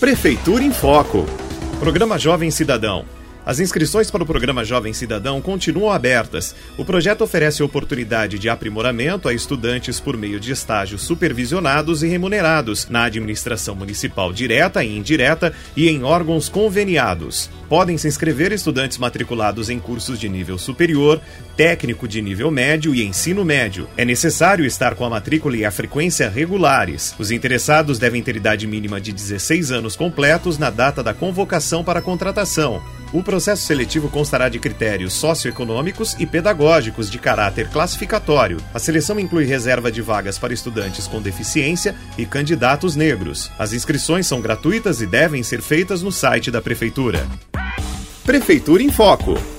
Prefeitura em Foco. Programa Jovem Cidadão. As inscrições para o programa Jovem Cidadão continuam abertas. O projeto oferece oportunidade de aprimoramento a estudantes por meio de estágios supervisionados e remunerados na administração municipal direta e indireta e em órgãos conveniados. Podem se inscrever estudantes matriculados em cursos de nível superior, técnico de nível médio e ensino médio. É necessário estar com a matrícula e a frequência regulares. Os interessados devem ter idade mínima de 16 anos completos na data da convocação para a contratação. O processo seletivo constará de critérios socioeconômicos e pedagógicos de caráter classificatório. A seleção inclui reserva de vagas para estudantes com deficiência e candidatos negros. As inscrições são gratuitas e devem ser feitas no site da Prefeitura. Prefeitura em Foco.